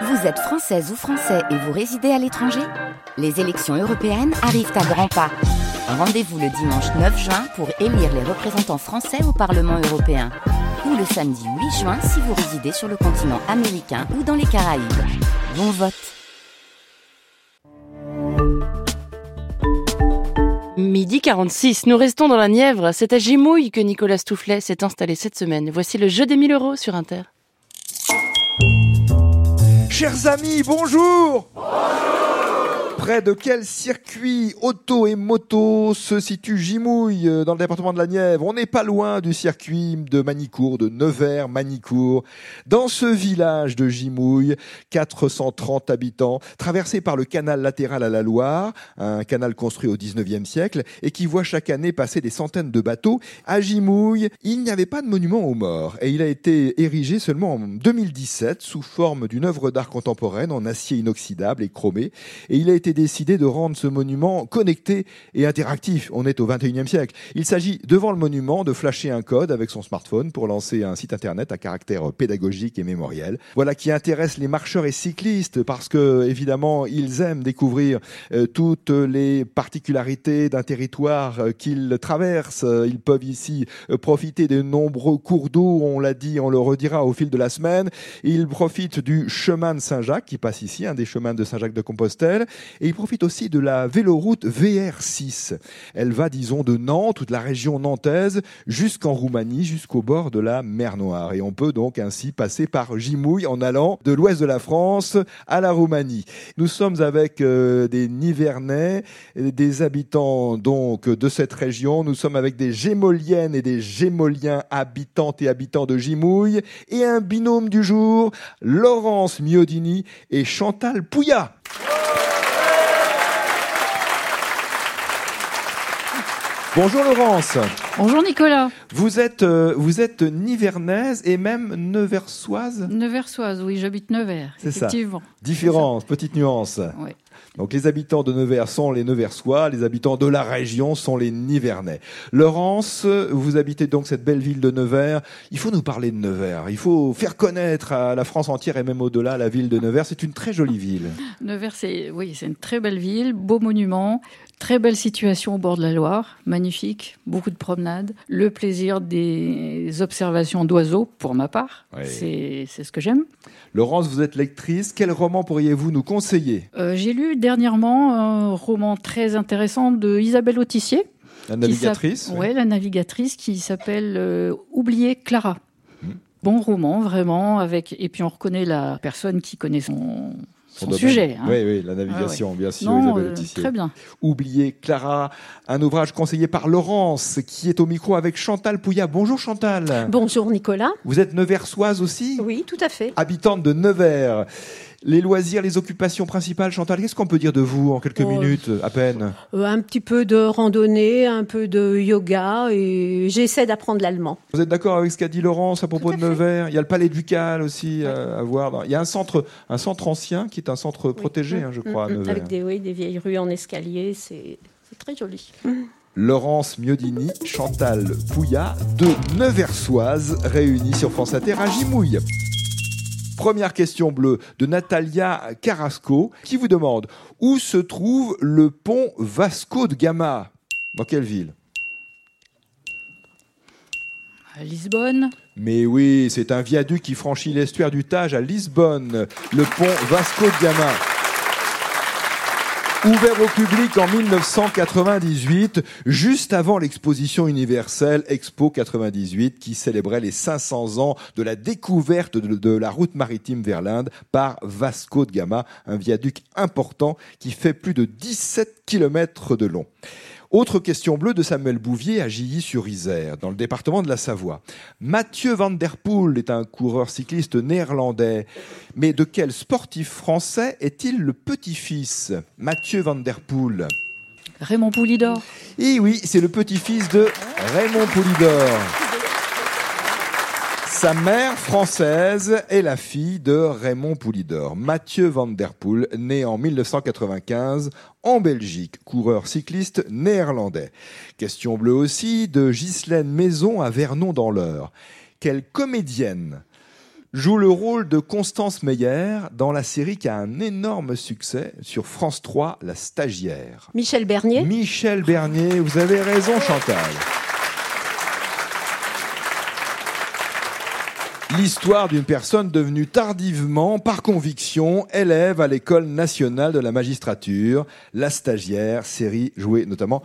Vous êtes française ou français et vous résidez à l'étranger Les élections européennes arrivent à grands pas. Rendez-vous le dimanche 9 juin pour élire les représentants français au Parlement européen. Ou le samedi 8 juin si vous résidez sur le continent américain ou dans les Caraïbes. Bon vote Midi 46, nous restons dans la Nièvre. C'est à Gimouille que Nicolas Stoufflet s'est installé cette semaine. Voici le jeu des 1000 euros sur Inter. Chers amis, bonjour Près de quel circuit auto et moto se situe Gimouille euh, dans le département de la Nièvre? On n'est pas loin du circuit de Manicourt, de Nevers-Manicourt. Dans ce village de Gimouille, 430 habitants, traversé par le canal latéral à la Loire, un canal construit au 19e siècle et qui voit chaque année passer des centaines de bateaux. À Gimouille, il n'y avait pas de monument aux morts et il a été érigé seulement en 2017 sous forme d'une œuvre d'art contemporaine en acier inoxydable et chromé et il a été décidé de rendre ce monument connecté et interactif. On est au 21e siècle. Il s'agit devant le monument de flasher un code avec son smartphone pour lancer un site internet à caractère pédagogique et mémoriel. Voilà qui intéresse les marcheurs et cyclistes parce que évidemment ils aiment découvrir euh, toutes les particularités d'un territoire euh, qu'ils traversent. Ils peuvent ici euh, profiter de nombreux cours d'eau, on l'a dit, on le redira au fil de la semaine. Ils profitent du chemin de Saint-Jacques qui passe ici, un des chemins de Saint-Jacques de Compostelle. Et il profite aussi de la véloroute VR6. Elle va, disons, de Nantes ou de la région nantaise jusqu'en Roumanie, jusqu'au bord de la mer Noire. Et on peut donc ainsi passer par Gimouille en allant de l'ouest de la France à la Roumanie. Nous sommes avec euh, des Nivernais, des habitants donc de cette région. Nous sommes avec des Gémoliennes et des Gémoliens habitantes et habitants de Gimouille et un binôme du jour, Laurence Miodini et Chantal Pouillat. Bonjour Laurence. Bonjour Nicolas. Vous êtes, euh, vous êtes nivernaise et même neversoise Neversoise, oui, j'habite Nevers. C'est ça. Différence, petite nuance. Donc les habitants de Nevers sont les Neversois, les habitants de la région sont les Nivernais. Laurence, vous habitez donc cette belle ville de Nevers. Il faut nous parler de Nevers. Il faut faire connaître à la France entière et même au-delà la ville de Nevers. C'est une très jolie ville. Nevers, c'est oui, c'est une très belle ville, beau monument, très belle situation au bord de la Loire, magnifique, beaucoup de promenades, le plaisir des observations d'oiseaux pour ma part. Oui. C'est c'est ce que j'aime. Laurence, vous êtes lectrice. Quel roman pourriez-vous nous conseiller? Euh, J'ai lu dernièrement un roman très intéressant de Isabelle Autissier. La navigatrice oui. Ouais, la navigatrice qui s'appelle euh, Oublier Clara. Hmm. Bon roman, vraiment, avec et puis on reconnaît la personne qui connaît son, sujet. hein. Oui, oui, la navigation, bien sûr, Non, Isabelle euh, Autissier. très bien. Oubliez Clara, un ouvrage conseillé par Laurence, qui est au micro avec Chantal Pouillat. Bonjour Chantal. Bonjour Nicolas. Vous êtes neversoise aussi? Oui, tout à fait. Habitante de Nevers. Les loisirs, les occupations principales, Chantal, qu'est-ce qu'on peut dire de vous en quelques Oh, minutes à peine? Euh, un petit peu de randonnée, un peu de yoga et j'essaie d'apprendre l'allemand. Vous êtes d'accord avec ce qu'a dit Laurence à propos à de. Nevers? Il y a le palais ducal aussi euh, à voir. Il y a un centre, un centre ancien qui est un centre protégé, Mm, hein, je mm, crois, à mm, Nevers. Avec des, oui, des vieilles rues en escalier, c'est très joli. Laurence Miodini, Chantal Pouillat, deux Neversoises réunies sur France Inter à Gimouille. Première question bleue de Natalia Carrasco qui vous demande où se trouve le pont Vasco de Gama? Dans quelle ville? À Lisbonne, Mais oui, c'est un viaduc qui franchit l'estuaire du Tage à Lisbonne, le pont Vasco de Gama. Ouvert au public en 1998, juste avant l'exposition universelle Expo 98 qui célébrait les 500 ans de la découverte de, la route maritime vers l'Inde par Vasco de Gama, un viaduc important qui fait plus de 17 km de long. Autre question bleue de Samuel Bouvier à Gilly-sur-Isère, dans le département de la Savoie. Mathieu Van Der Poel est un coureur cycliste néerlandais. Mais de quel sportif français est-il le petit-fils? Mathieu Van Der Poel. Raymond Poulidor. Et oui, c'est le petit-fils de Raymond Poulidor. Sa mère française est la fille de Raymond Poulidor, Mathieu Van Der Poel, né en 1995 en Belgique, coureur cycliste néerlandais. Question bleue aussi de Ghislaine Maison à Vernon dans l'Eure. Quelle comédienne joue le rôle de Constance Meyer dans la série qui a un énorme succès sur France 3, La Stagiaire? Michel Bernier. Michel Bernier, vous avez raison Chantal. L'histoire d'une personne devenue tardivement, par conviction, élève à l'école nationale de la magistrature, La Stagiaire, série jouée notamment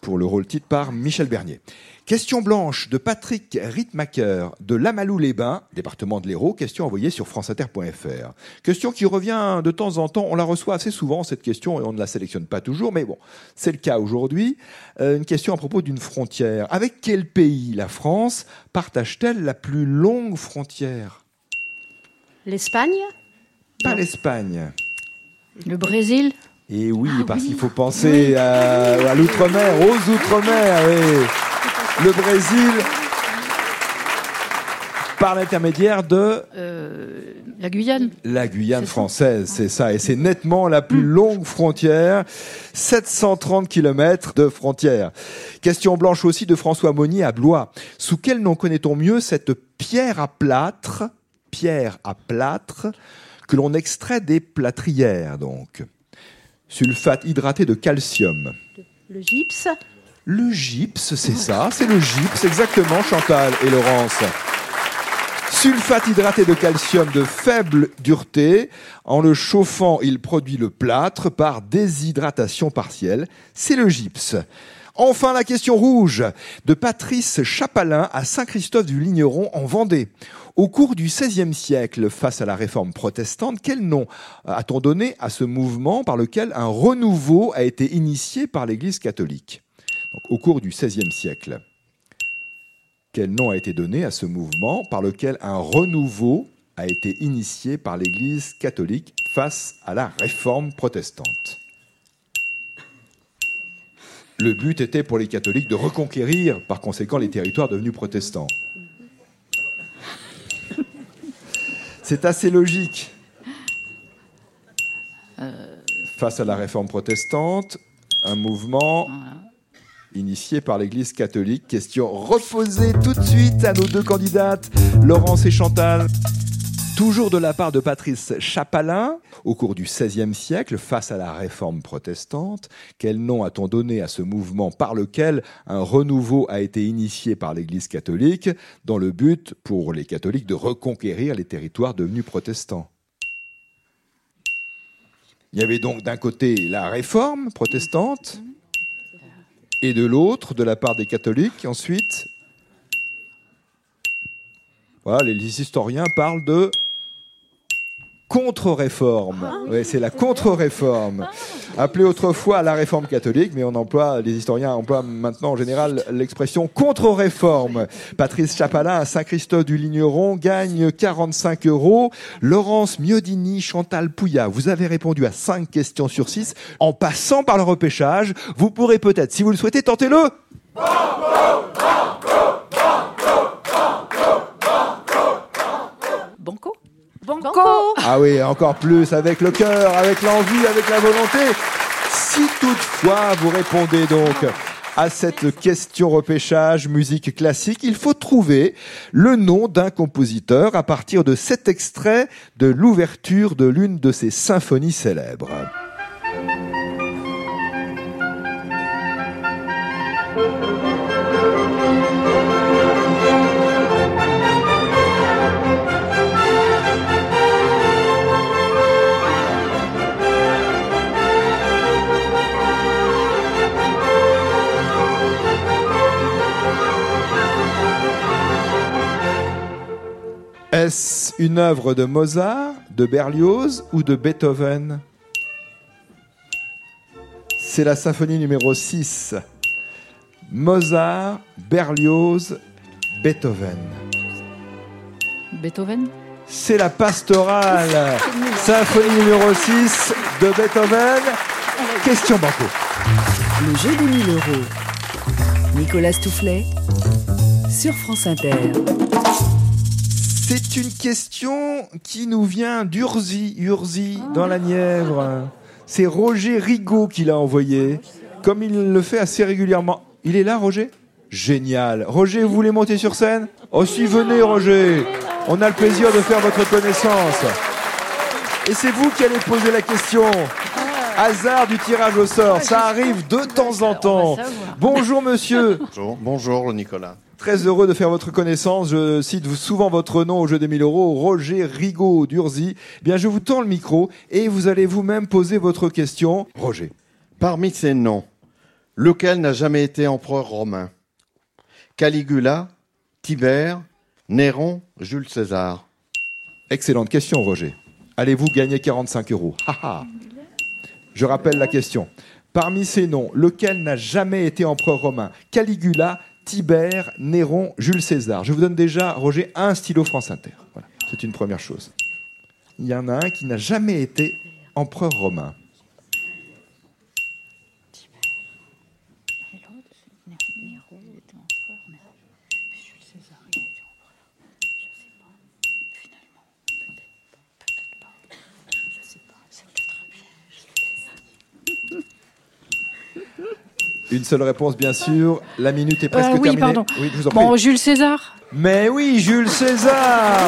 pour le rôle titre par Michel Bernier. Question blanche de Patrick Rittmacher de Lamalou-les-Bains, département de l'Hérault. Question envoyée sur franceinter.fr. Question qui revient de temps en temps. On la reçoit assez souvent, cette question, et on ne la sélectionne pas toujours, mais bon, c'est le cas aujourd'hui. Euh, une question à propos d'une frontière. Avec quel pays la France partage-t-elle la plus longue frontière? L'Espagne? Pas l'Espagne. Le Brésil? Et oui, parce qu'il faut penser à, à l'outre-mer, aux outre-mer. oui. Le Brésil, par l'intermédiaire de euh, La Guyane la Guyane française, c'est ça. Et c'est nettement la plus longue frontière. 730 kilomètres de frontière. Question blanche aussi de François Monnier à Blois. Sous quel nom connaît-on mieux cette pierre à plâtre, pierre à plâtre, que l'on extrait des plâtrières, donc? Sulfate hydraté de calcium. Le gypse. Le gypse, c'est ça, c'est le gypse, exactement, Chantal et Laurence. Sulfate hydraté de calcium de faible dureté. En le chauffant, il produit le plâtre par déshydratation partielle. C'est le gypse. Enfin, la question rouge de Patrice Chapalin à Saint-Christophe du Ligneron en Vendée. Au cours du XVIe siècle, face à la réforme protestante, quel nom a-t-on donné à ce mouvement par lequel un renouveau a été initié par l'Église catholique? Au cours du XVIe siècle, quel nom a été donné à ce mouvement par lequel un renouveau a été initié par l'Église catholique face à la réforme protestante? Le but était pour les catholiques de reconquérir par conséquent les territoires devenus protestants. C'est assez logique. Face à la réforme protestante, un mouvement initié par l'Église catholique. Question reposée tout de suite à nos deux candidates, Laurence et Chantal. Toujours de la part de Patrice Chapalin, au cours du XVIe siècle, face à la réforme protestante, quel nom a-t-on donné à ce mouvement par lequel un renouveau a été initié par l'Église catholique, dans le but, pour les catholiques, de reconquérir les territoires devenus protestants? Il y avait donc d'un côté la réforme protestante, et de l'autre, de la part des catholiques, ensuite, les historiens parlent de contre-réforme. Ouais, c'est la contre-réforme. Appelée autrefois la réforme catholique, mais on emploie, les historiens emploient maintenant en général l'expression contre-réforme. Patrice Chapalin à Saint-Christophe du Ligneron gagne 45 euros. Laurence Miodini, Chantal Pouillat, vous avez répondu à 5 questions sur 6. En passant par le repêchage, vous pourrez peut-être, si vous le souhaitez, tenter le Ah oui, encore plus, avec le cœur, avec l'envie, avec la volonté. Si toutefois vous répondez donc à cette question repêchage musique classique, il faut trouver le nom d'un compositeur à partir de cet extrait de l'ouverture de l'une de ses symphonies célèbres. Est-ce une œuvre de Mozart, de Berlioz ou de Beethoven C'est la symphonie numéro 6. Mozart, Berlioz, Beethoven. Beethoven? C'est la pastorale. symphonie numéro 6 de Beethoven. Question banco. Le jeu des 1000 euros. Nicolas Toufflet sur France Inter. C'est une question qui nous vient d'Urzy, Urzy, dans la Nièvre. C'est Roger Rigaud qui l'a envoyé, comme il le fait assez régulièrement. Il est là, Roger? Génial. Roger, vous voulez monter sur scène? Oh si, venez, Roger On a le plaisir de faire votre connaissance. Et c'est vous qui allez poser la question. Hasard du tirage au sort, ça arrive de temps en temps. Bonjour monsieur. Bonjour, bonjour Nicolas. Très heureux de faire votre connaissance. Je cite souvent votre nom au jeu des 1000 euros, Roger Rigaud d'Urzy. Bien, je vous tends le micro et vous allez vous-même poser votre question. Roger. Parmi ces noms, lequel n'a jamais été empereur romain? Caligula, Tibère, Néron, Jules César. Excellente question, Roger. Allez-vous gagner 45 euros? Je rappelle la question. Parmi ces noms, lequel n'a jamais été empereur romain? Caligula, Tibère, Néron, Jules César. Je vous donne déjà, Roger, un stylo France Inter. Voilà. C'est une première chose. Il y en a un qui n'a jamais été empereur romain. Une seule réponse, bien sûr. La minute est presque Euh, oui, terminée. pardon. Oui, je vous en prie. Bon, Jules César. Mais oui, Jules César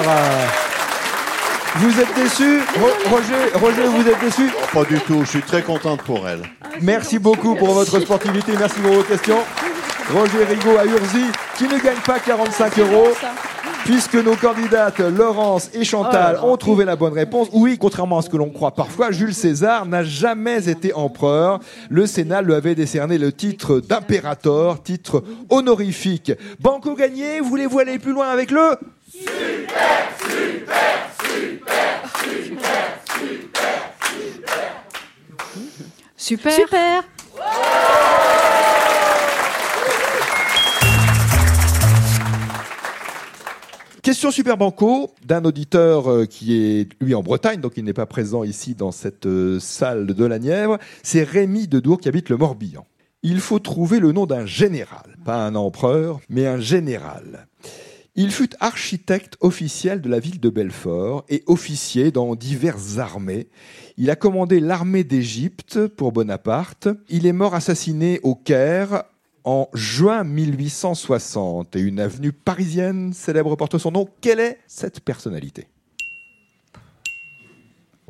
Vous êtes déçu? Ro- Roger, Roger, vous êtes déçu? Pas du tout, je suis très contente pour elle. Merci beaucoup pour votre sportivité, merci pour vos questions. Roger Rigaud à Urzy, qui ne gagne pas 45 euros? Puisque nos candidates Laurence et Chantal ont trouvé la bonne réponse, oui, contrairement à ce que l'on croit parfois, Jules César n'a jamais été empereur. Le Sénat lui avait décerné le titre d'impérator, titre honorifique. Banco gagné, voulez-vous aller plus loin avec le Super. Super Question Super Banco d'un auditeur euh, qui est lui en Bretagne, donc il n'est pas présent ici dans cette euh, salle de la Nièvre. C'est Rémi de Dour qui habite le Morbihan. Il faut trouver le nom d'un général, pas un empereur, mais un général. Il fut architecte officiel de la ville de Belfort et officier dans diverses armées. Il a commandé l'armée d'Égypte pour Bonaparte. Il est mort assassiné au Caire en juin 1860 et une avenue parisienne célèbre porte son nom. Quelle est cette personnalité?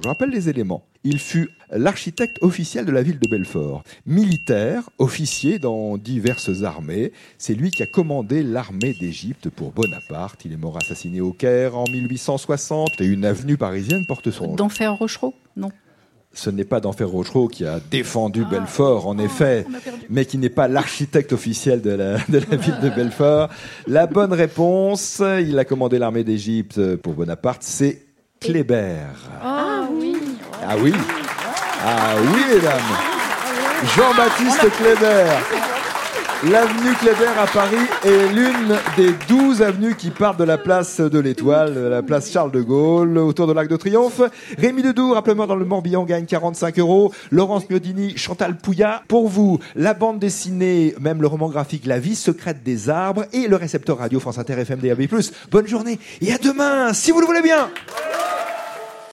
Je rappelle les éléments. Il fut l'architecte officiel de la ville de Belfort, militaire, officier dans diverses armées. C'est lui qui a commandé l'armée d'Égypte pour Bonaparte. Il est mort assassiné au Caire en 1860 et une avenue parisienne porte son nom. D'Enfer Rochereau? Non. Ce n'est pas d'Enfer Rochereau qui a défendu Belfort, en effet, mais qui n'est pas l'architecte officiel de la, de la ville de Belfort. La bonne réponse, il a commandé l'armée d'Égypte pour Bonaparte, c'est Kléber. Ah oui. Ah oui. Ah oui, mesdames. Jean-Baptiste Kléber L'avenue Kléber à Paris est l'une des douze avenues qui partent de la place de l'Étoile, la place Charles de Gaulle, autour de l'Arc de Triomphe. Rémi Ledoux, rappelez-moi dans le Morbihan, gagne 45 euros. Laurence Miodini, Chantal Pouillat. Pour vous, la bande dessinée, même le roman graphique La vie secrète des arbres et le récepteur radio France Inter FM DAB+. Bonne journée et à demain, si vous le voulez bien